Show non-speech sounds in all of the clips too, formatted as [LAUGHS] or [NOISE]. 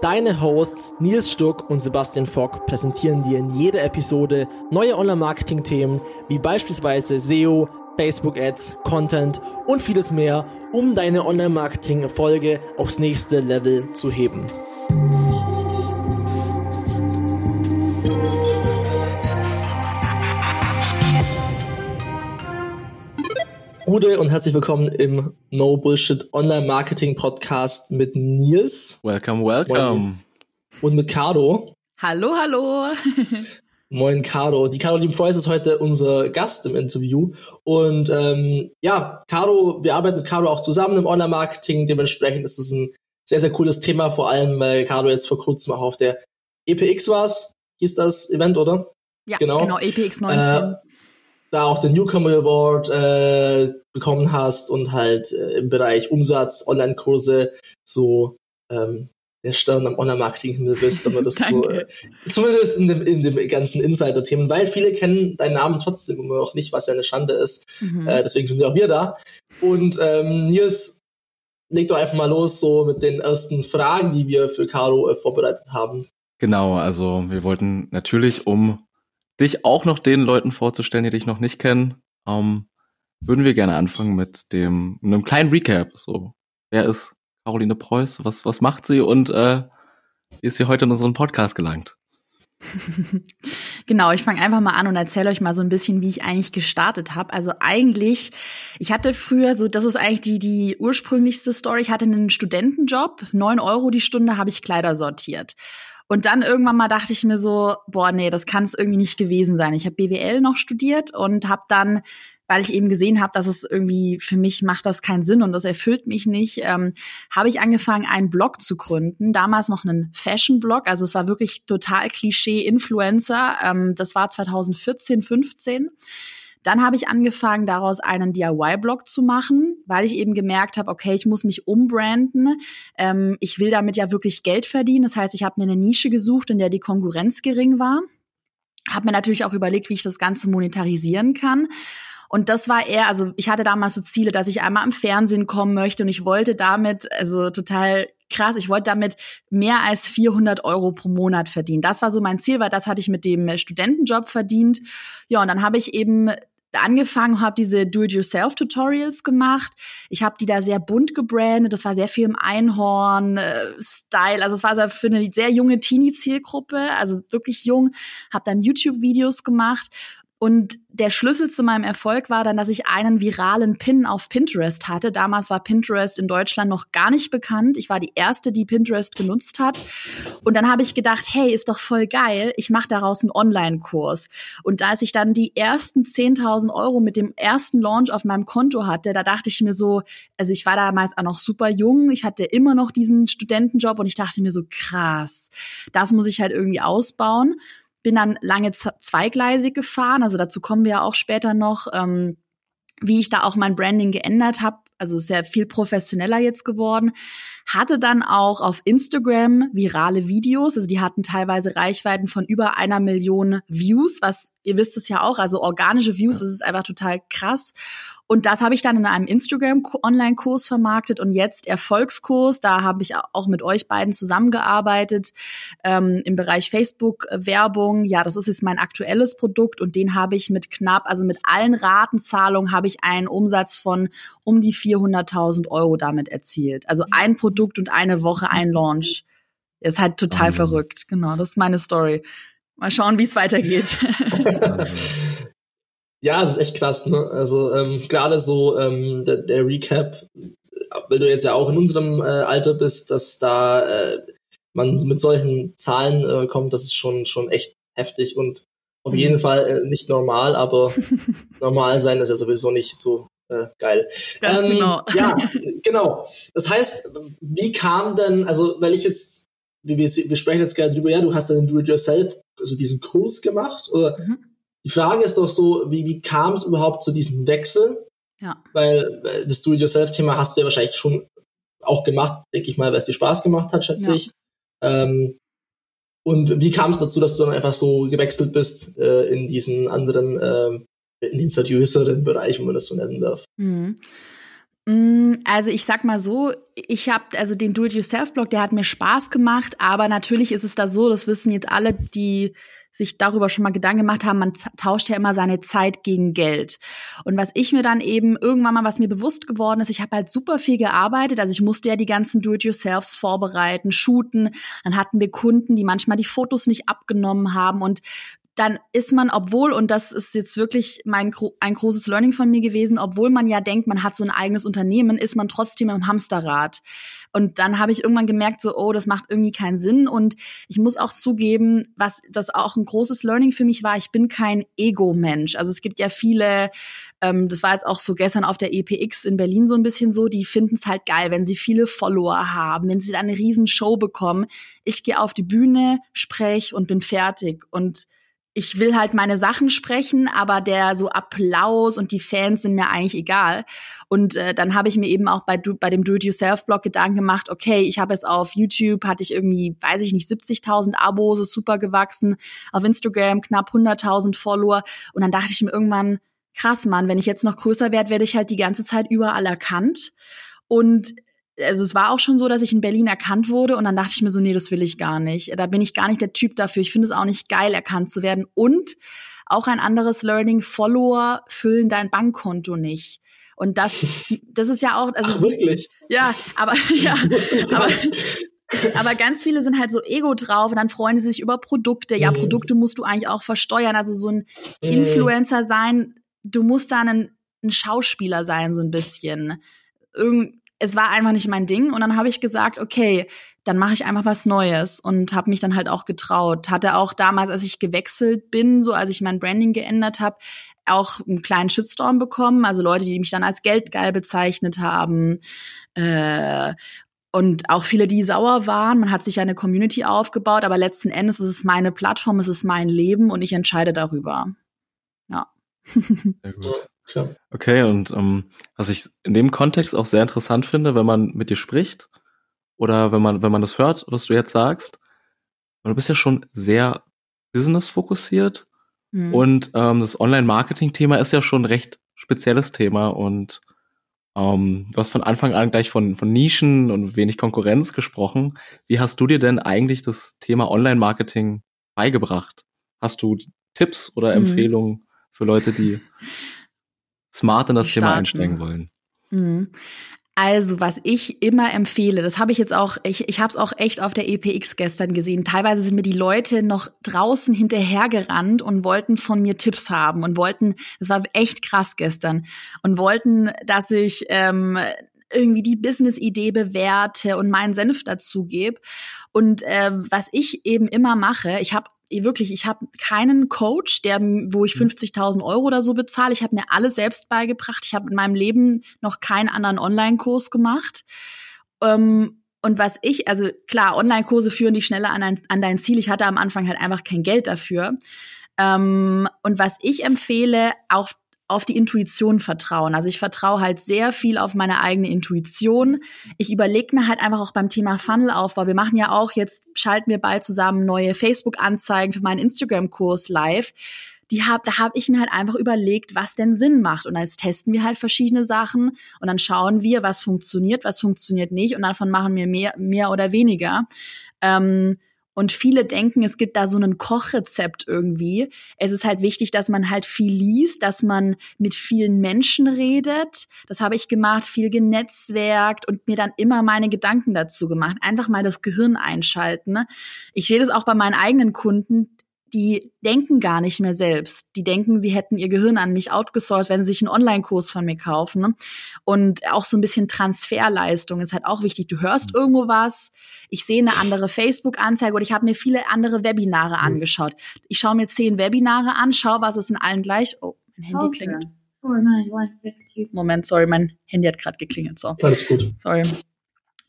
Deine Hosts Nils Stuck und Sebastian Fock präsentieren dir in jeder Episode neue Online-Marketing-Themen wie beispielsweise SEO, Facebook-Ads, Content und vieles mehr, um deine Online-Marketing-Erfolge aufs nächste Level zu heben. Gute und herzlich willkommen im No Bullshit Online Marketing Podcast mit Nils. Welcome, welcome. Und mit Cardo. Hallo, hallo. [LAUGHS] Moin, Cardo. Die Caroline Preuß ist heute unser Gast im Interview. Und ähm, ja, Cardo, wir arbeiten mit Cardo auch zusammen im Online Marketing. Dementsprechend ist es ein sehr, sehr cooles Thema, vor allem weil Cardo jetzt vor kurzem auch auf der EPX war. Hieß das Event, oder? Ja, genau, genau EPX 19. Äh, da auch den Newcomer Award äh, bekommen hast und halt äh, im Bereich Umsatz, Online-Kurse so ähm, der Stern am Online-Marketing-Himmel bist, wenn man [LAUGHS] das so, äh, zumindest in dem, in dem ganzen Insider-Themen, weil viele kennen deinen Namen trotzdem immer noch nicht, was ja eine Schande ist. Mhm. Äh, deswegen sind ja auch wir da. Und ähm, Nils, leg doch einfach mal los, so mit den ersten Fragen, die wir für Caro äh, vorbereitet haben. Genau, also wir wollten natürlich, um dich auch noch den Leuten vorzustellen, die dich noch nicht kennen, ähm, würden wir gerne anfangen mit dem einem kleinen Recap. So, wer ist Caroline Preuß? Was was macht sie und äh, wie ist sie heute in unseren Podcast gelangt? [LAUGHS] genau, ich fange einfach mal an und erzähle euch mal so ein bisschen, wie ich eigentlich gestartet habe. Also eigentlich, ich hatte früher so, das ist eigentlich die die ursprünglichste Story. Ich hatte einen Studentenjob, neun Euro die Stunde habe ich Kleider sortiert. Und dann irgendwann mal dachte ich mir so, boah, nee, das kann es irgendwie nicht gewesen sein. Ich habe BWL noch studiert und habe dann weil ich eben gesehen habe, dass es irgendwie für mich macht das keinen Sinn und das erfüllt mich nicht, ähm, habe ich angefangen, einen Blog zu gründen. Damals noch einen Fashion-Blog, also es war wirklich total Klischee-Influencer. Ähm, das war 2014, 15. Dann habe ich angefangen, daraus einen DIY-Blog zu machen, weil ich eben gemerkt habe, okay, ich muss mich umbranden. Ähm, ich will damit ja wirklich Geld verdienen. Das heißt, ich habe mir eine Nische gesucht, in der die Konkurrenz gering war. Habe mir natürlich auch überlegt, wie ich das Ganze monetarisieren kann. Und das war eher, also ich hatte damals so Ziele, dass ich einmal im Fernsehen kommen möchte und ich wollte damit, also total krass, ich wollte damit mehr als 400 Euro pro Monat verdienen. Das war so mein Ziel, weil das hatte ich mit dem Studentenjob verdient. Ja, und dann habe ich eben angefangen, habe diese Do-it-yourself-Tutorials gemacht. Ich habe die da sehr bunt gebrandet. Das war sehr viel im Einhorn-Style. also es war für eine sehr junge Teenie-Zielgruppe, also wirklich jung. Habe dann YouTube-Videos gemacht und der Schlüssel zu meinem Erfolg war dann, dass ich einen viralen Pin auf Pinterest hatte. Damals war Pinterest in Deutschland noch gar nicht bekannt. Ich war die erste, die Pinterest genutzt hat. Und dann habe ich gedacht, hey, ist doch voll geil. Ich mache daraus einen Online-Kurs. Und als ich dann die ersten 10.000 Euro mit dem ersten Launch auf meinem Konto hatte, da dachte ich mir so, also ich war damals auch noch super jung. Ich hatte immer noch diesen Studentenjob und ich dachte mir so, krass, das muss ich halt irgendwie ausbauen bin dann lange zweigleisig gefahren, also dazu kommen wir ja auch später noch, ähm, wie ich da auch mein Branding geändert habe, also sehr viel professioneller jetzt geworden, hatte dann auch auf Instagram virale Videos, also die hatten teilweise Reichweiten von über einer Million Views, was ihr wisst es ja auch, also organische Views, das ist einfach total krass und das habe ich dann in einem Instagram-Online-Kurs vermarktet und jetzt Erfolgskurs. Da habe ich auch mit euch beiden zusammengearbeitet ähm, im Bereich Facebook-Werbung. Ja, das ist jetzt mein aktuelles Produkt und den habe ich mit knapp, also mit allen Ratenzahlungen habe ich einen Umsatz von um die 400.000 Euro damit erzielt. Also ein Produkt und eine Woche, ein Launch. Ist halt total mhm. verrückt. Genau, das ist meine Story. Mal schauen, wie es weitergeht. [LAUGHS] Ja, es ist echt krass, ne? Also ähm, gerade so ähm, der, der Recap, weil du jetzt ja auch in unserem äh, Alter bist, dass da äh, man mit solchen Zahlen äh, kommt, das ist schon schon echt heftig und auf jeden mhm. Fall äh, nicht normal, aber [LAUGHS] normal sein ist ja sowieso nicht so äh, geil. Ganz ähm, genau. Ja, [LAUGHS] genau. Das heißt, wie kam denn, also weil ich jetzt, wir, wir sprechen jetzt gerade drüber, ja, du hast dann Do-it-yourself, also diesen Kurs gemacht, oder mhm die Frage ist doch so, wie, wie kam es überhaupt zu diesem Wechsel? Ja. Weil das Do-it-yourself-Thema hast du ja wahrscheinlich schon auch gemacht, denke ich mal, weil es dir Spaß gemacht hat, schätze ja. ich. Ähm, und wie kam es dazu, dass du dann einfach so gewechselt bist äh, in diesen anderen, äh, in seriöseren Bereich, wenn man das so nennen darf? Mhm. Mm, also ich sag mal so, ich habe also den Do-it-yourself-Blog, der hat mir Spaß gemacht, aber natürlich ist es da so, das wissen jetzt alle, die sich darüber schon mal Gedanken gemacht haben, man tauscht ja immer seine Zeit gegen Geld. Und was ich mir dann eben irgendwann mal, was mir bewusst geworden ist, ich habe halt super viel gearbeitet, also ich musste ja die ganzen Do-it-yourselfs vorbereiten, shooten, dann hatten wir Kunden, die manchmal die Fotos nicht abgenommen haben und dann ist man, obwohl, und das ist jetzt wirklich mein ein großes Learning von mir gewesen, obwohl man ja denkt, man hat so ein eigenes Unternehmen, ist man trotzdem im Hamsterrad. Und dann habe ich irgendwann gemerkt, so, oh, das macht irgendwie keinen Sinn. Und ich muss auch zugeben, was das auch ein großes Learning für mich war, ich bin kein Ego-Mensch. Also es gibt ja viele, ähm, das war jetzt auch so gestern auf der EPX in Berlin so ein bisschen so, die finden es halt geil, wenn sie viele Follower haben, wenn sie dann eine riesen Show bekommen. Ich gehe auf die Bühne, spreche und bin fertig. Und ich will halt meine Sachen sprechen, aber der so Applaus und die Fans sind mir eigentlich egal. Und äh, dann habe ich mir eben auch bei, bei dem Do-it-yourself-Blog Gedanken gemacht, okay, ich habe jetzt auf YouTube, hatte ich irgendwie, weiß ich nicht, 70.000 Abos, ist super gewachsen, auf Instagram knapp 100.000 Follower. Und dann dachte ich mir irgendwann, krass, Mann, wenn ich jetzt noch größer werde, werde ich halt die ganze Zeit überall erkannt. Und also es war auch schon so, dass ich in Berlin erkannt wurde und dann dachte ich mir so, nee, das will ich gar nicht. Da bin ich gar nicht der Typ dafür. Ich finde es auch nicht geil, erkannt zu werden. Und auch ein anderes Learning, Follower füllen dein Bankkonto nicht. Und das, das ist ja auch, also. Ach, wirklich? Ja, aber, [LAUGHS] ja, [LAUGHS] aber, aber ganz viele sind halt so ego drauf und dann freuen sie sich über Produkte. Ja, mhm. Produkte musst du eigentlich auch versteuern. Also so ein mhm. Influencer sein, du musst da ein, ein Schauspieler sein, so ein bisschen. Irgend, es war einfach nicht mein Ding und dann habe ich gesagt, okay, dann mache ich einfach was Neues und habe mich dann halt auch getraut. Hatte auch damals, als ich gewechselt bin, so als ich mein Branding geändert habe, auch einen kleinen Shitstorm bekommen, also Leute, die mich dann als geldgeil bezeichnet haben. Äh, und auch viele, die sauer waren. Man hat sich eine Community aufgebaut, aber letzten Endes ist es meine Plattform, es ist mein Leben und ich entscheide darüber. Ja. [LAUGHS] Sehr gut. Klar. Okay, und ähm, was ich in dem Kontext auch sehr interessant finde, wenn man mit dir spricht oder wenn man, wenn man das hört, was du jetzt sagst, du bist ja schon sehr business-fokussiert mhm. und ähm, das Online-Marketing-Thema ist ja schon ein recht spezielles Thema und ähm, du hast von Anfang an gleich von, von Nischen und wenig Konkurrenz gesprochen. Wie hast du dir denn eigentlich das Thema Online-Marketing beigebracht? Hast du Tipps oder mhm. Empfehlungen für Leute, die smart in das Thema einsteigen wollen? Mhm. Also, was ich immer empfehle, das habe ich jetzt auch, ich, ich habe es auch echt auf der EPX gestern gesehen. Teilweise sind mir die Leute noch draußen hinterhergerannt und wollten von mir Tipps haben und wollten, das war echt krass gestern, und wollten, dass ich ähm, irgendwie die Business-Idee bewerte und meinen Senf dazu gebe. Und äh, was ich eben immer mache, ich habe wirklich, ich habe keinen Coach, der, wo ich 50.000 mhm. Euro oder so bezahle. Ich habe mir alles selbst beigebracht. Ich habe in meinem Leben noch keinen anderen Online-Kurs gemacht. Ähm, und was ich, also klar, Online-Kurse führen dich schneller an, ein, an dein Ziel. Ich hatte am Anfang halt einfach kein Geld dafür. Ähm, und was ich empfehle, auch auf die Intuition vertrauen. Also ich vertraue halt sehr viel auf meine eigene Intuition. Ich überlege mir halt einfach auch beim Thema Funnelaufbau. Wir machen ja auch jetzt, schalten wir bald zusammen neue Facebook-Anzeigen für meinen Instagram-Kurs live. Die hab, da habe ich mir halt einfach überlegt, was denn Sinn macht. Und jetzt testen wir halt verschiedene Sachen und dann schauen wir, was funktioniert, was funktioniert nicht und davon machen wir mehr, mehr oder weniger. Ähm, und viele denken, es gibt da so ein Kochrezept irgendwie. Es ist halt wichtig, dass man halt viel liest, dass man mit vielen Menschen redet. Das habe ich gemacht, viel genetzwerkt und mir dann immer meine Gedanken dazu gemacht. Einfach mal das Gehirn einschalten. Ich sehe das auch bei meinen eigenen Kunden die denken gar nicht mehr selbst. Die denken, sie hätten ihr Gehirn an mich outgesourced, wenn sie sich einen Online-Kurs von mir kaufen. Ne? Und auch so ein bisschen Transferleistung ist halt auch wichtig. Du hörst mhm. irgendwo was, ich sehe eine andere Facebook-Anzeige oder ich habe mir viele andere Webinare mhm. angeschaut. Ich schaue mir zehn Webinare an, schaue, was ist in allen gleich. Oh, mein Handy okay. klingelt. Oh nein, Moment, sorry, mein Handy hat gerade geklingelt. So. Alles gut. Sorry.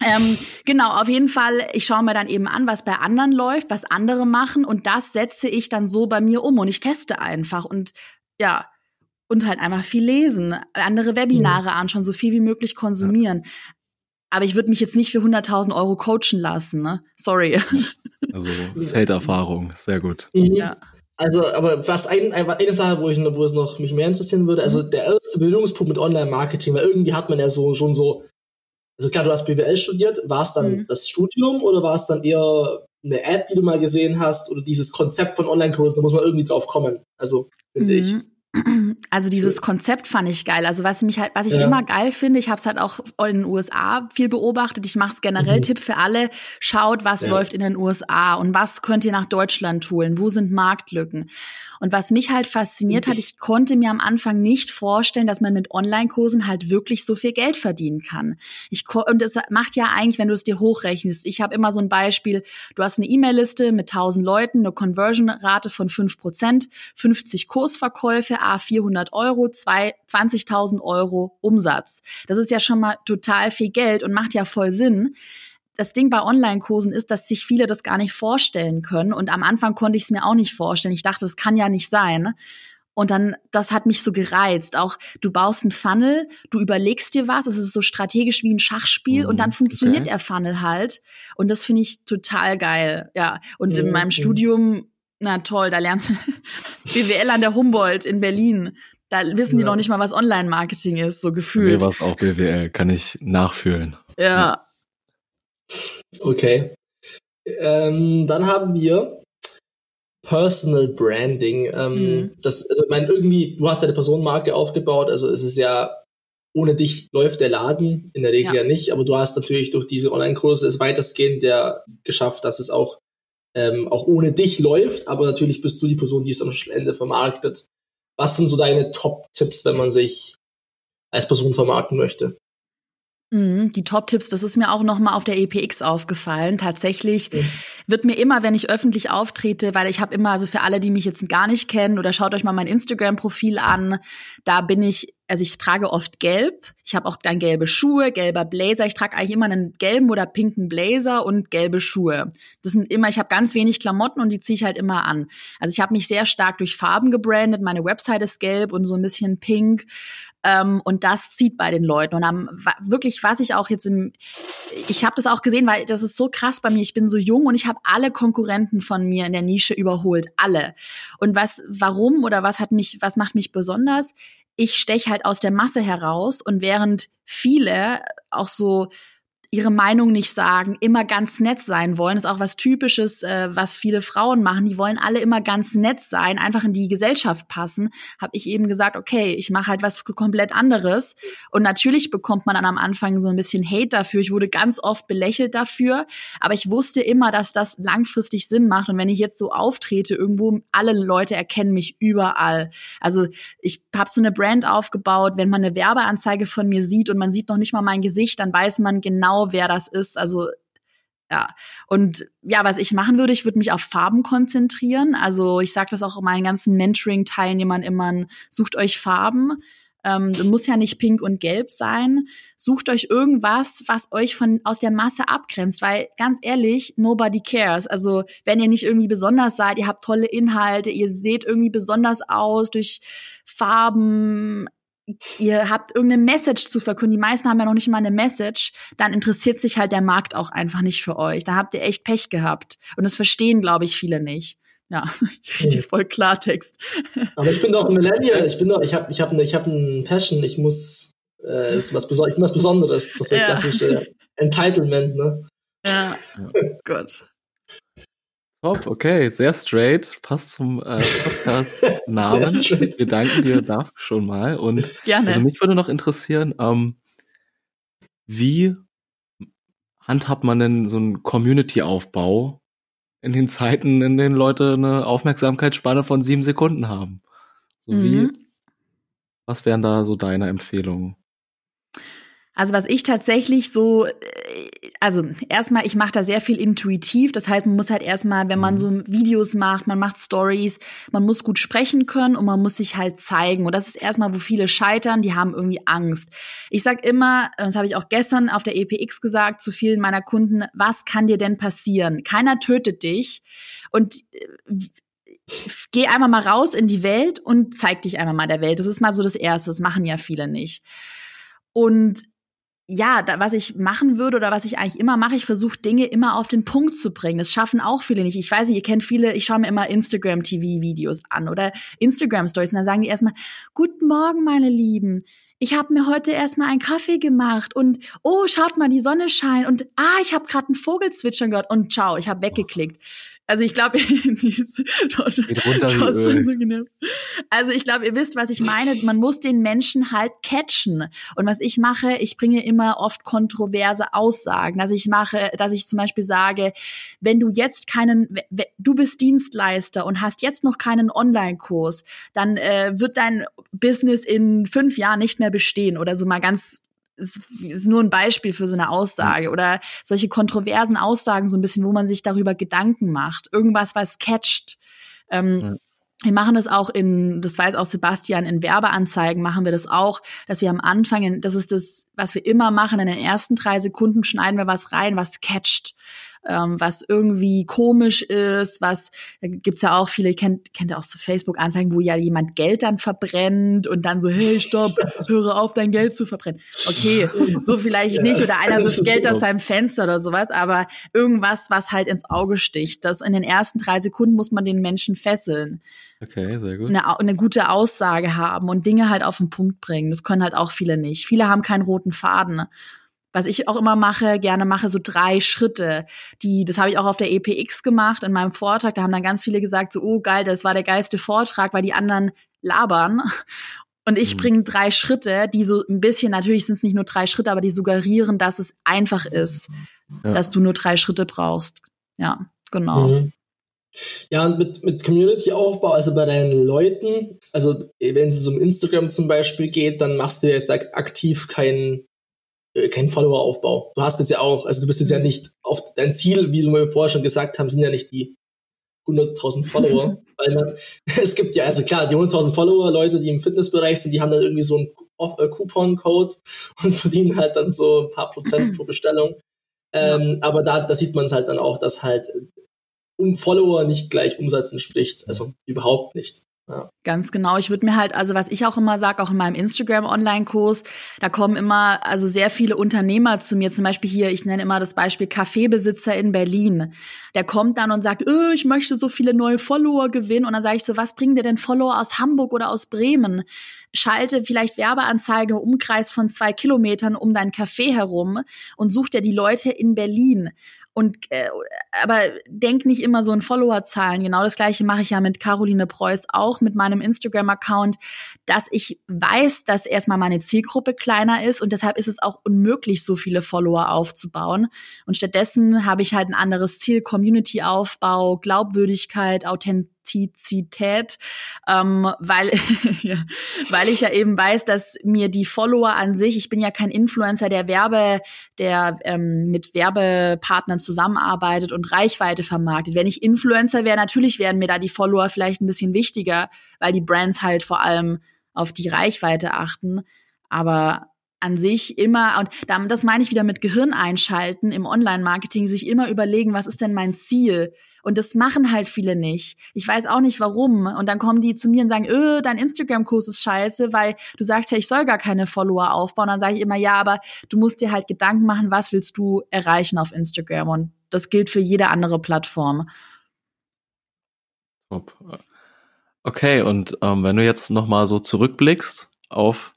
Ähm, genau, auf jeden Fall, ich schaue mir dann eben an, was bei anderen läuft, was andere machen und das setze ich dann so bei mir um und ich teste einfach und ja, und halt einfach viel lesen, andere Webinare anschauen, so viel wie möglich konsumieren. Aber ich würde mich jetzt nicht für 100.000 Euro coachen lassen, ne? Sorry. [LAUGHS] Also Felderfahrung, sehr gut. Mhm. Ja. Also, aber was ein, eine Sache, wo ich wo es noch mich mehr interessieren würde, also der erste Bildungspunkt mit Online-Marketing, weil irgendwie hat man ja so schon so, also klar, du hast BWL studiert, war es dann mhm. das Studium oder war es dann eher eine Ad, die du mal gesehen hast oder dieses Konzept von Online-Kursen, da muss man irgendwie drauf kommen. Also, finde mhm. ich. [CLEARS THROAT] Also dieses Konzept fand ich geil. Also was mich halt, was ich ja. immer geil finde, ich habe es halt auch in den USA viel beobachtet. Ich mache es generell mhm. Tipp für alle: Schaut, was ja. läuft in den USA und was könnt ihr nach Deutschland holen? Wo sind Marktlücken? Und was mich halt fasziniert hat, ich konnte mir am Anfang nicht vorstellen, dass man mit Online-Kursen halt wirklich so viel Geld verdienen kann. Ich und es macht ja eigentlich, wenn du es dir hochrechnest. Ich habe immer so ein Beispiel: Du hast eine E-Mail-Liste mit 1000 Leuten, eine Conversion-Rate von 5%, 50 Kursverkäufe, a 400 Euro, 20.000 Euro Umsatz. Das ist ja schon mal total viel Geld und macht ja voll Sinn das Ding bei Online-Kursen ist, dass sich viele das gar nicht vorstellen können. Und am Anfang konnte ich es mir auch nicht vorstellen. Ich dachte, das kann ja nicht sein. Und dann, das hat mich so gereizt. Auch du baust einen Funnel, du überlegst dir was, es ist so strategisch wie ein Schachspiel mhm, und dann funktioniert okay. der Funnel halt. Und das finde ich total geil. Ja. Und mhm, in meinem okay. Studium, na toll, da lernst du [LAUGHS] BWL an der Humboldt in Berlin. Da wissen ja. die noch nicht mal, was Online-Marketing ist, so gefühlt. Mir war auch BWL, kann ich nachfühlen. Ja. ja. Okay. Ähm, dann haben wir Personal Branding. Ähm, mhm. Das, also, ich meine, irgendwie, du hast ja eine Personenmarke aufgebaut, also es ist ja, ohne dich läuft der Laden in der Regel ja, ja nicht, aber du hast natürlich durch diese Online-Kurse es weitestgehend ja geschafft, dass es auch, ähm, auch ohne dich läuft, aber natürlich bist du die Person, die es am Ende vermarktet. Was sind so deine Top-Tipps, wenn man sich als Person vermarkten möchte? Mhm, die Top-Tipps, das ist mir auch noch mal auf der EPX aufgefallen. Tatsächlich mhm. wird mir immer, wenn ich öffentlich auftrete, weil ich habe immer, also für alle, die mich jetzt gar nicht kennen, oder schaut euch mal mein Instagram-Profil an, da bin ich also ich trage oft gelb. Ich habe auch dann gelbe Schuhe, gelber Blazer. Ich trage eigentlich immer einen gelben oder pinken Blazer und gelbe Schuhe. Das sind immer, ich habe ganz wenig Klamotten und die ziehe ich halt immer an. Also ich habe mich sehr stark durch Farben gebrandet. Meine Website ist gelb und so ein bisschen pink. Ähm, und das zieht bei den Leuten. Und am, wirklich, was ich auch jetzt im, ich habe das auch gesehen, weil das ist so krass bei mir. Ich bin so jung und ich habe alle Konkurrenten von mir in der Nische überholt. Alle. Und was, warum oder was hat mich, was macht mich besonders? Ich steche halt aus der Masse heraus und während viele auch so ihre Meinung nicht sagen, immer ganz nett sein wollen. Ist auch was Typisches, äh, was viele Frauen machen. Die wollen alle immer ganz nett sein, einfach in die Gesellschaft passen. Habe ich eben gesagt, okay, ich mache halt was komplett anderes. Und natürlich bekommt man dann am Anfang so ein bisschen Hate dafür. Ich wurde ganz oft belächelt dafür, aber ich wusste immer, dass das langfristig Sinn macht. Und wenn ich jetzt so auftrete, irgendwo, alle Leute erkennen mich überall. Also ich habe so eine Brand aufgebaut. Wenn man eine Werbeanzeige von mir sieht und man sieht noch nicht mal mein Gesicht, dann weiß man genau, genau, wer das ist. Also ja, und ja, was ich machen würde, ich würde mich auf Farben konzentrieren. Also ich sage das auch meinen ganzen Mentoring-Teilnehmern immer, sucht euch Farben. Ähm, muss ja nicht pink und gelb sein. Sucht euch irgendwas, was euch von aus der Masse abgrenzt, weil ganz ehrlich, nobody cares. Also wenn ihr nicht irgendwie besonders seid, ihr habt tolle Inhalte, ihr seht irgendwie besonders aus durch Farben, ihr habt irgendeine Message zu verkünden, die meisten haben ja noch nicht mal eine Message, dann interessiert sich halt der Markt auch einfach nicht für euch. Da habt ihr echt Pech gehabt. Und das verstehen, glaube ich, viele nicht. Ja, ich rede hier voll Klartext. Aber ich bin doch ein Millennial. Ich bin doch, ich habe ich hab, ich hab einen Passion. Ich muss, äh, ist was, Besonderes, ich bin was Besonderes. Das ist das ja. klassische Entitlement, ne? Ja, [LAUGHS] Gott. Top, okay, sehr straight, passt zum äh, Podcast-Namen. [LAUGHS] Wir danken dir dafür schon mal. Und Gerne. Also mich würde noch interessieren, ähm, wie handhabt man denn so einen Community-Aufbau in den Zeiten, in denen Leute eine Aufmerksamkeitsspanne von sieben Sekunden haben? So mhm. wie, was wären da so deine Empfehlungen? Also was ich tatsächlich so, also erstmal, ich mache da sehr viel intuitiv. Das heißt, man muss halt erstmal, wenn man mhm. so Videos macht, man macht Stories, man muss gut sprechen können und man muss sich halt zeigen. Und das ist erstmal, wo viele scheitern, die haben irgendwie Angst. Ich sag immer, das habe ich auch gestern auf der EPX gesagt, zu vielen meiner Kunden, was kann dir denn passieren? Keiner tötet dich. Und äh, geh einmal mal raus in die Welt und zeig dich einmal mal der Welt. Das ist mal so das Erste. Das machen ja viele nicht. Und ja, da, was ich machen würde oder was ich eigentlich immer mache, ich versuche Dinge immer auf den Punkt zu bringen. Das schaffen auch viele nicht. Ich weiß nicht, ihr kennt viele, ich schaue mir immer Instagram-TV-Videos an oder Instagram-Stories und dann sagen die erstmal, Guten Morgen, meine Lieben. Ich habe mir heute erstmal einen Kaffee gemacht und oh, schaut mal, die Sonne scheint und ah, ich habe gerade einen Vogel zwitschern gehört und ciao, ich habe weggeklickt. Also ich glaube, [LAUGHS] also ich glaube, ihr wisst, was ich meine. Man muss den Menschen halt catchen. Und was ich mache, ich bringe immer oft kontroverse Aussagen. Dass ich mache, dass ich zum Beispiel sage, wenn du jetzt keinen, du bist Dienstleister und hast jetzt noch keinen Online-Kurs, dann äh, wird dein Business in fünf Jahren nicht mehr bestehen oder so mal ganz ist, ist nur ein Beispiel für so eine Aussage oder solche kontroversen Aussagen so ein bisschen, wo man sich darüber Gedanken macht. Irgendwas, was catcht. Ähm, ja. Wir machen das auch in, das weiß auch Sebastian, in Werbeanzeigen machen wir das auch, dass wir am Anfang, das ist das, was wir immer machen, in den ersten drei Sekunden schneiden wir was rein, was catcht ähm, was irgendwie komisch ist, was, da gibt's ja auch viele, kennt, kennt ihr auch so Facebook-Anzeigen, wo ja jemand Geld dann verbrennt und dann so, hey, stopp, [LAUGHS] höre auf, dein Geld zu verbrennen. Okay, so vielleicht ja, nicht, oder einer wirft Geld aus seinem Fenster oder sowas, aber irgendwas, was halt ins Auge sticht. Das in den ersten drei Sekunden muss man den Menschen fesseln. Okay, sehr gut. Eine, eine gute Aussage haben und Dinge halt auf den Punkt bringen. Das können halt auch viele nicht. Viele haben keinen roten Faden was ich auch immer mache, gerne mache, so drei Schritte. Die, das habe ich auch auf der EPX gemacht in meinem Vortrag. Da haben dann ganz viele gesagt, so, oh geil, das war der geilste Vortrag, weil die anderen labern. Und ich mhm. bringe drei Schritte, die so ein bisschen, natürlich sind es nicht nur drei Schritte, aber die suggerieren, dass es einfach ist, ja. dass du nur drei Schritte brauchst. Ja, genau. Mhm. Ja, und mit, mit Community-Aufbau, also bei deinen Leuten, also wenn es um Instagram zum Beispiel geht, dann machst du jetzt aktiv keinen kein Follower-Aufbau. Du hast jetzt ja auch, also du bist jetzt ja nicht auf dein Ziel, wie wir vorher schon gesagt haben, sind ja nicht die 100.000 Follower. [LAUGHS] weil man, [LAUGHS] es gibt ja, also klar, die 100.000 Follower, Leute, die im Fitnessbereich sind, die haben dann irgendwie so einen äh, Coupon-Code [LAUGHS] und verdienen halt dann so ein paar Prozent [CLEARS THROAT] pro Bestellung. Ähm, ja. Aber da, da sieht man es halt dann auch, dass halt um Follower nicht gleich Umsatz entspricht. Also überhaupt nicht. Ja. Ganz genau. Ich würde mir halt, also was ich auch immer sage, auch in meinem Instagram-Online-Kurs, da kommen immer also sehr viele Unternehmer zu mir. Zum Beispiel hier, ich nenne immer das Beispiel Kaffeebesitzer in Berlin. Der kommt dann und sagt, öh, ich möchte so viele neue Follower gewinnen. Und dann sage ich so, was bringen dir denn Follower aus Hamburg oder aus Bremen? Schalte vielleicht Werbeanzeige im Umkreis von zwei Kilometern um dein Café herum und such dir die Leute in Berlin. Und äh, aber denk nicht immer so in Followerzahlen. Genau das gleiche mache ich ja mit Caroline Preuß auch mit meinem Instagram-Account, dass ich weiß, dass erstmal meine Zielgruppe kleiner ist und deshalb ist es auch unmöglich, so viele Follower aufzubauen. Und stattdessen habe ich halt ein anderes Ziel: Community-Aufbau, Glaubwürdigkeit, Authentizität Authentizität, ähm, weil, [LAUGHS] ja, weil ich ja eben weiß, dass mir die Follower an sich, ich bin ja kein Influencer, der Werbe, der ähm, mit Werbepartnern zusammenarbeitet und Reichweite vermarktet. Wenn ich Influencer wäre, natürlich wären mir da die Follower vielleicht ein bisschen wichtiger, weil die Brands halt vor allem auf die Reichweite achten. Aber an sich immer, und das meine ich wieder mit Gehirn einschalten im Online-Marketing, sich immer überlegen, was ist denn mein Ziel? Und das machen halt viele nicht. Ich weiß auch nicht warum. Und dann kommen die zu mir und sagen, öh, dein Instagram-Kurs ist scheiße, weil du sagst ja, ich soll gar keine Follower aufbauen. Dann sage ich immer, ja, aber du musst dir halt Gedanken machen, was willst du erreichen auf Instagram? Und das gilt für jede andere Plattform. Okay, und ähm, wenn du jetzt nochmal so zurückblickst auf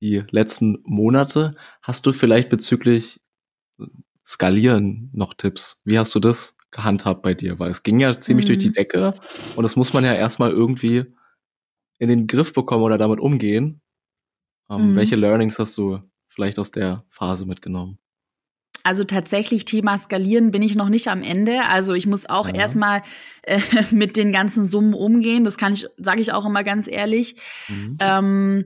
die letzten Monate, hast du vielleicht bezüglich Skalieren noch Tipps? Wie hast du das gehandhabt bei dir? Weil es ging ja ziemlich mhm. durch die mhm. Decke und das muss man ja erstmal irgendwie in den Griff bekommen oder damit umgehen. Ähm, mhm. Welche Learnings hast du vielleicht aus der Phase mitgenommen? Also tatsächlich Thema Skalieren bin ich noch nicht am Ende. Also ich muss auch ja. erstmal äh, [LAUGHS] mit den ganzen Summen umgehen. Das kann ich, sage ich auch immer ganz ehrlich. Mhm. Ähm,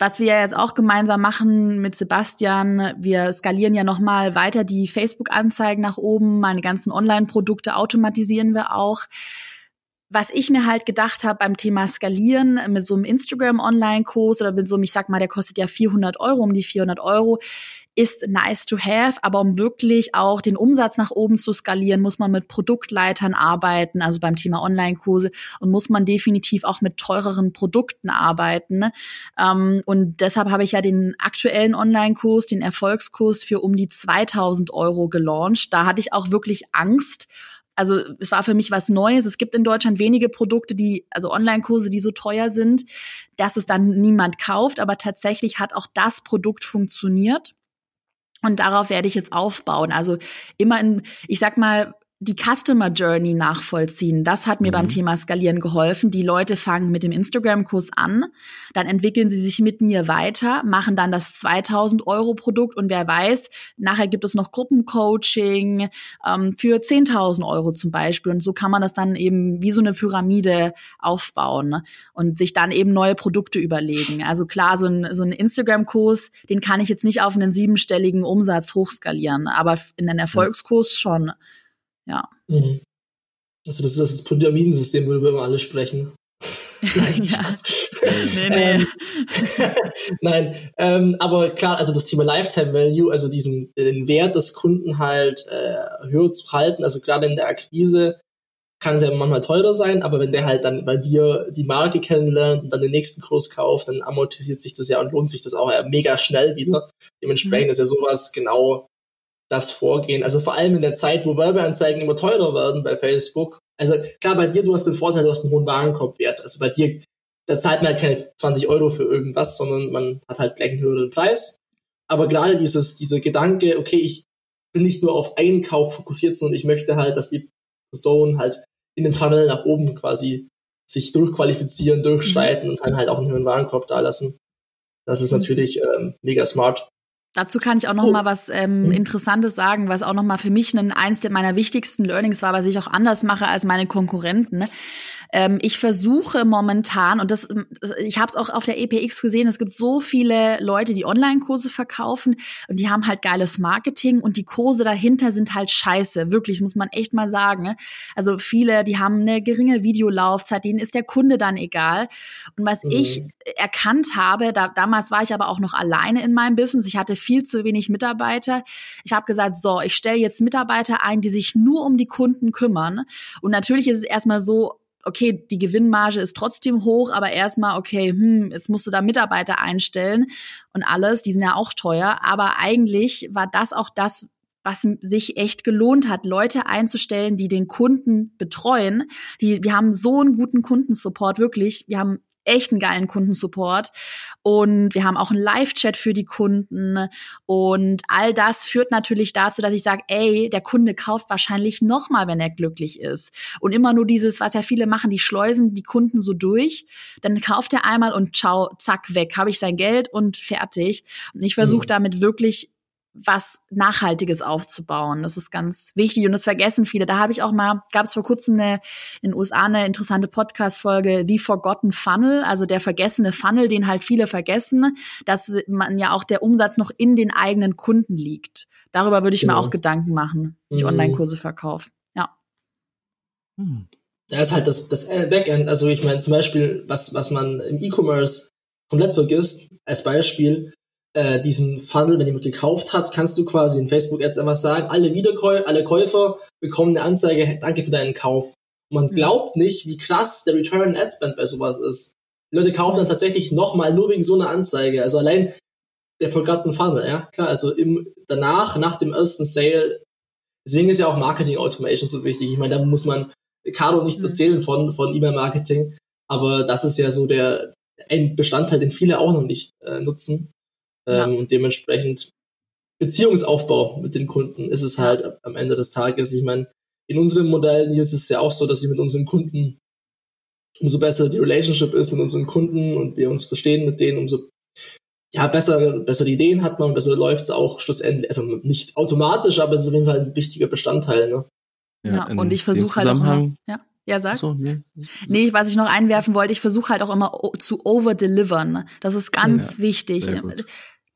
was wir ja jetzt auch gemeinsam machen mit Sebastian, wir skalieren ja nochmal weiter die Facebook-Anzeigen nach oben, meine ganzen Online-Produkte automatisieren wir auch. Was ich mir halt gedacht habe beim Thema Skalieren mit so einem Instagram-Online-Kurs oder mit so einem, ich sag mal, der kostet ja 400 Euro, um die 400 Euro, ist nice to have, aber um wirklich auch den Umsatz nach oben zu skalieren, muss man mit Produktleitern arbeiten, also beim Thema Online-Kurse und muss man definitiv auch mit teureren Produkten arbeiten. Ähm, und deshalb habe ich ja den aktuellen Online-Kurs, den Erfolgskurs für um die 2000 Euro gelauncht. Da hatte ich auch wirklich Angst, also es war für mich was Neues. Es gibt in Deutschland wenige Produkte, die, also Online-Kurse, die so teuer sind, dass es dann niemand kauft. Aber tatsächlich hat auch das Produkt funktioniert. Und darauf werde ich jetzt aufbauen. Also immer in, ich sag mal, die Customer Journey nachvollziehen. Das hat mir mhm. beim Thema Skalieren geholfen. Die Leute fangen mit dem Instagram-Kurs an, dann entwickeln sie sich mit mir weiter, machen dann das 2000 Euro Produkt und wer weiß, nachher gibt es noch Gruppencoaching ähm, für 10.000 Euro zum Beispiel. Und so kann man das dann eben wie so eine Pyramide aufbauen und sich dann eben neue Produkte überlegen. Also klar, so ein, so ein Instagram-Kurs, den kann ich jetzt nicht auf einen siebenstelligen Umsatz hochskalieren, aber in einen Erfolgskurs schon. Ja. Mhm. Also das ist das Pyramidensystem, worüber wir alle sprechen. [LAUGHS] Nein, ja. nee, nee. [LAUGHS] Ähm, [LAUGHS] Nein, ähm, aber klar, also das Thema Lifetime Value, also diesen den Wert des Kunden halt äh, höher zu halten, also gerade in der Akquise kann es ja manchmal teurer sein, aber wenn der halt dann bei dir die Marke kennenlernt und dann den nächsten Kurs kauft, dann amortisiert sich das ja und lohnt sich das auch ja mega schnell wieder. Dementsprechend mhm. ist ja sowas genau das Vorgehen. Also vor allem in der Zeit, wo Werbeanzeigen immer teurer werden bei Facebook. Also klar, bei dir, du hast den Vorteil, du hast einen hohen Warenkorbwert. Also bei dir, da zahlt man halt keine 20 Euro für irgendwas, sondern man hat halt gleich einen höheren Preis. Aber gerade dieses, dieser Gedanke, okay, ich bin nicht nur auf Einkauf fokussiert, sondern ich möchte halt, dass die Personen halt in den Funnel nach oben quasi sich durchqualifizieren, durchschreiten mhm. und dann halt auch einen höheren Warenkorb da lassen. Das ist mhm. natürlich ähm, mega smart. Dazu kann ich auch noch oh. mal was ähm, mhm. Interessantes sagen, was auch noch mal für mich ein, eins der meiner wichtigsten Learnings war, was ich auch anders mache als meine Konkurrenten. Ähm, ich versuche momentan, und das, ich habe es auch auf der EPX gesehen, es gibt so viele Leute, die Online-Kurse verkaufen und die haben halt geiles Marketing und die Kurse dahinter sind halt scheiße. Wirklich, muss man echt mal sagen. Also viele, die haben eine geringe Videolaufzeit, denen ist der Kunde dann egal. Und was mhm. ich erkannt habe, da, damals war ich aber auch noch alleine in meinem Business, ich hatte viel zu wenig Mitarbeiter. Ich habe gesagt, so, ich stelle jetzt Mitarbeiter ein, die sich nur um die Kunden kümmern. Und natürlich ist es erstmal so, okay, die Gewinnmarge ist trotzdem hoch, aber erstmal, okay, hm, jetzt musst du da Mitarbeiter einstellen und alles, die sind ja auch teuer, aber eigentlich war das auch das, was sich echt gelohnt hat, Leute einzustellen, die den Kunden betreuen. Die, wir haben so einen guten Kundensupport, wirklich. Wir haben echt einen geilen Kundensupport. Und wir haben auch einen Live-Chat für die Kunden. Und all das führt natürlich dazu, dass ich sage, ey, der Kunde kauft wahrscheinlich nochmal, wenn er glücklich ist. Und immer nur dieses, was ja viele machen, die schleusen die Kunden so durch. Dann kauft er einmal und ciao, zack, weg, habe ich sein Geld und fertig. Und ich versuche mhm. damit wirklich was Nachhaltiges aufzubauen. Das ist ganz wichtig und das vergessen viele. Da habe ich auch mal, gab es vor kurzem eine, in den USA eine interessante Podcast-Folge, The Forgotten Funnel, also der vergessene Funnel, den halt viele vergessen, dass man ja auch der Umsatz noch in den eigenen Kunden liegt. Darüber würde ich genau. mir auch Gedanken machen, wenn ich mhm. Online-Kurse verkaufe. Ja. Hm. Da ist halt das, das Backend, also ich meine zum Beispiel, was, was man im E-Commerce komplett vergisst, als Beispiel, äh, diesen Funnel, wenn jemand gekauft hat, kannst du quasi in Facebook Ads einfach sagen, alle Wiederkäufer, alle Käufer bekommen eine Anzeige, danke für deinen Kauf. Und man mhm. glaubt nicht, wie krass der Return Ad Spend bei sowas ist. Die Leute kaufen dann tatsächlich nochmal nur wegen so einer Anzeige. Also allein der Forgotten Funnel, ja, klar, also im, danach, nach dem ersten Sale, deswegen ist ja auch Marketing Automation so wichtig. Ich meine, da muss man Caro nichts mhm. erzählen von, von E-Mail-Marketing, aber das ist ja so der, ein Bestandteil, den viele auch noch nicht äh, nutzen. Ja. Ähm, und dementsprechend Beziehungsaufbau mit den Kunden ist es halt am Ende des Tages. Ich meine, in unseren Modellen hier ist es ja auch so, dass wir mit unseren Kunden, umso besser die Relationship ist mit unseren Kunden und wir uns verstehen mit denen, umso ja, besser, bessere Ideen hat man, besser läuft es auch schlussendlich, also nicht automatisch, aber es ist auf jeden Fall ein wichtiger Bestandteil. Ne? Ja, ja und ich versuche halt auch immer, ja. Ja, sag. So, nee. nee, was ich noch einwerfen wollte, ich versuche halt auch immer zu overdelivern. Das ist ganz ja, wichtig.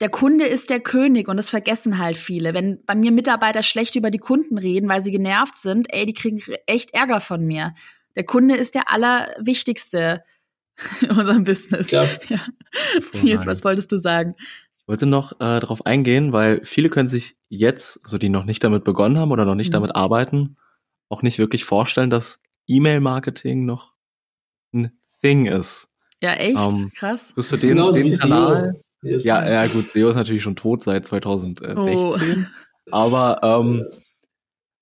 Der Kunde ist der König und das vergessen halt viele. Wenn bei mir Mitarbeiter schlecht über die Kunden reden, weil sie genervt sind, ey, die kriegen echt Ärger von mir. Der Kunde ist der allerwichtigste [LAUGHS] in unserem Business. Ja. [LAUGHS] ja. Jetzt, was wolltest du sagen? Ich wollte noch äh, darauf eingehen, weil viele können sich jetzt, also die noch nicht damit begonnen haben oder noch nicht mhm. damit arbeiten, auch nicht wirklich vorstellen, dass E-Mail-Marketing noch ein Thing ist. Ja, echt? Ähm, Krass. Bist du den, den Kanal? Yes. Ja, ja, gut, SEO ist natürlich schon tot seit 2016. Oh. [LAUGHS] Aber ähm,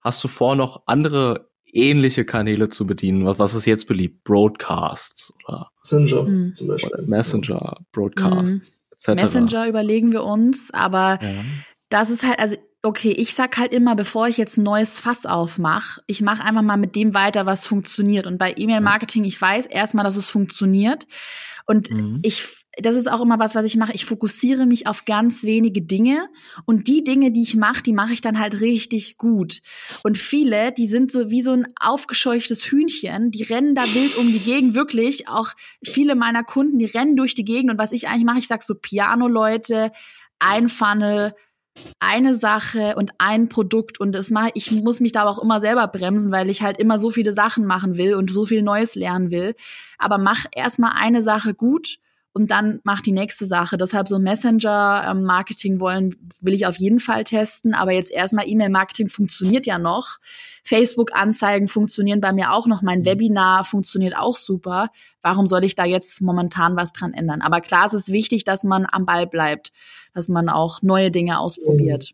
hast du vor, noch andere ähnliche Kanäle zu bedienen? Was, was ist jetzt beliebt? Broadcasts oder Messenger mhm. zum Beispiel. Messenger, Broadcasts, mhm. etc. Messenger überlegen wir uns, aber ja. das ist halt, also okay, ich sag halt immer, bevor ich jetzt ein neues Fass aufmache, ich mache einfach mal mit dem weiter, was funktioniert. Und bei E-Mail-Marketing, ich weiß erstmal, dass es funktioniert. Und mhm. ich, das ist auch immer was, was ich mache. Ich fokussiere mich auf ganz wenige Dinge und die Dinge, die ich mache, die mache ich dann halt richtig gut. Und viele, die sind so wie so ein aufgescheuchtes Hühnchen, die rennen da wild um die Gegend, wirklich. Auch viele meiner Kunden, die rennen durch die Gegend und was ich eigentlich mache, ich sag so Piano-Leute, ein Funnel, eine Sache und ein Produkt und das mache ich muss mich da aber auch immer selber bremsen, weil ich halt immer so viele Sachen machen will und so viel Neues lernen will. Aber mach erstmal eine Sache gut und dann mach die nächste Sache. Deshalb so Messenger-Marketing ähm, wollen, will ich auf jeden Fall testen. Aber jetzt erstmal E-Mail-Marketing funktioniert ja noch. Facebook-Anzeigen funktionieren bei mir auch noch. Mein mhm. Webinar funktioniert auch super. Warum soll ich da jetzt momentan was dran ändern? Aber klar, es ist wichtig, dass man am Ball bleibt, dass man auch neue Dinge ausprobiert.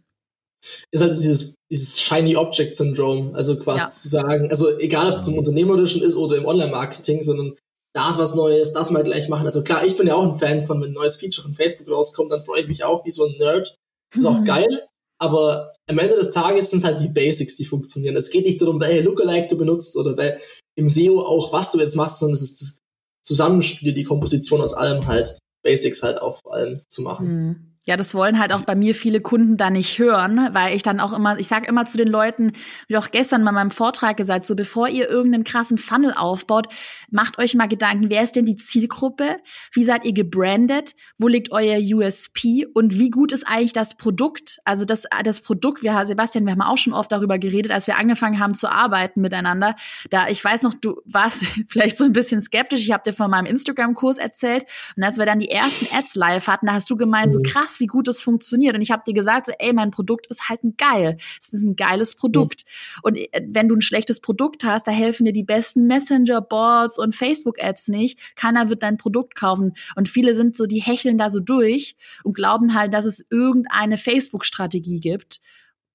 Ist halt dieses, dieses Shiny Object Syndrome. Also quasi ja. zu sagen, also egal ob es im Unternehmerischen ist oder im Online-Marketing, sondern da ist was Neues, das mal gleich machen. Also klar, ich bin ja auch ein Fan von, wenn ein neues Feature von Facebook rauskommt, dann freue ich mich auch wie so ein Nerd. Ist auch geil, aber am Ende des Tages sind es halt die Basics, die funktionieren. Es geht nicht darum, welche Lookalike du benutzt oder weil im SEO auch, was du jetzt machst, sondern es ist das Zusammenspiel, die Komposition aus allem halt, Basics halt auch vor allem zu machen. Mhm. Ja, das wollen halt auch bei mir viele Kunden da nicht hören, weil ich dann auch immer, ich sage immer zu den Leuten, wie auch gestern bei meinem Vortrag gesagt, so bevor ihr irgendeinen krassen Funnel aufbaut, macht euch mal Gedanken, wer ist denn die Zielgruppe? Wie seid ihr gebrandet? Wo liegt euer USP? Und wie gut ist eigentlich das Produkt? Also das, das Produkt, wir, Sebastian, wir haben auch schon oft darüber geredet, als wir angefangen haben zu arbeiten miteinander. Da, ich weiß noch, du warst [LAUGHS] vielleicht so ein bisschen skeptisch. Ich habe dir von meinem Instagram-Kurs erzählt. Und als wir dann die ersten Ads live hatten, da hast du gemeint, so mhm. Krass, wie gut es funktioniert. Und ich habe dir gesagt, so, ey, mein Produkt ist halt ein geil. Es ist ein geiles Produkt. Mhm. Und äh, wenn du ein schlechtes Produkt hast, da helfen dir die besten Messenger-Boards und Facebook-Ads nicht. Keiner wird dein Produkt kaufen. Und viele sind so, die hecheln da so durch und glauben halt, dass es irgendeine Facebook-Strategie gibt.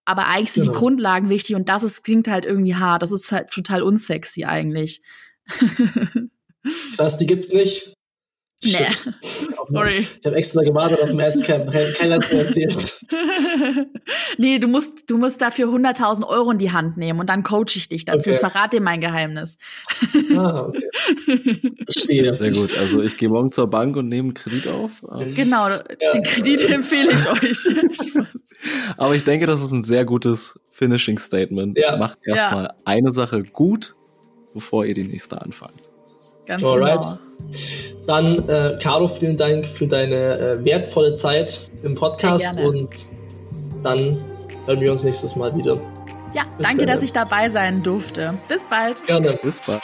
Aber eigentlich sind genau. die Grundlagen wichtig und das ist, klingt halt irgendwie hart. Das ist halt total unsexy eigentlich. [LAUGHS] Krass, die gibt's nicht. Nee. [LAUGHS] Sorry. Ich habe extra gewartet auf dem Adscamp. Keiner hat mir [LAUGHS] erzählt. nee, du musst, du musst dafür 100.000 Euro in die Hand nehmen und dann coache ich dich dazu. Okay. Verrate dir mein Geheimnis. ah, okay. Verstehe. Sehr gut. Also ich gehe morgen zur Bank und nehme einen Kredit auf. Ähm, genau, ja. den Kredit empfehle ich euch. [LAUGHS] Aber ich denke, das ist ein sehr gutes Finishing Statement. Ja. Macht erstmal ja. eine Sache gut, bevor ihr die nächste anfangt. Ganz Alright. genau. Dann, äh, Caro, vielen Dank für deine äh, wertvolle Zeit im Podcast und dann hören wir uns nächstes Mal wieder. Ja, Bis danke, dann. dass ich dabei sein durfte. Bis bald. Gerne. Bis bald.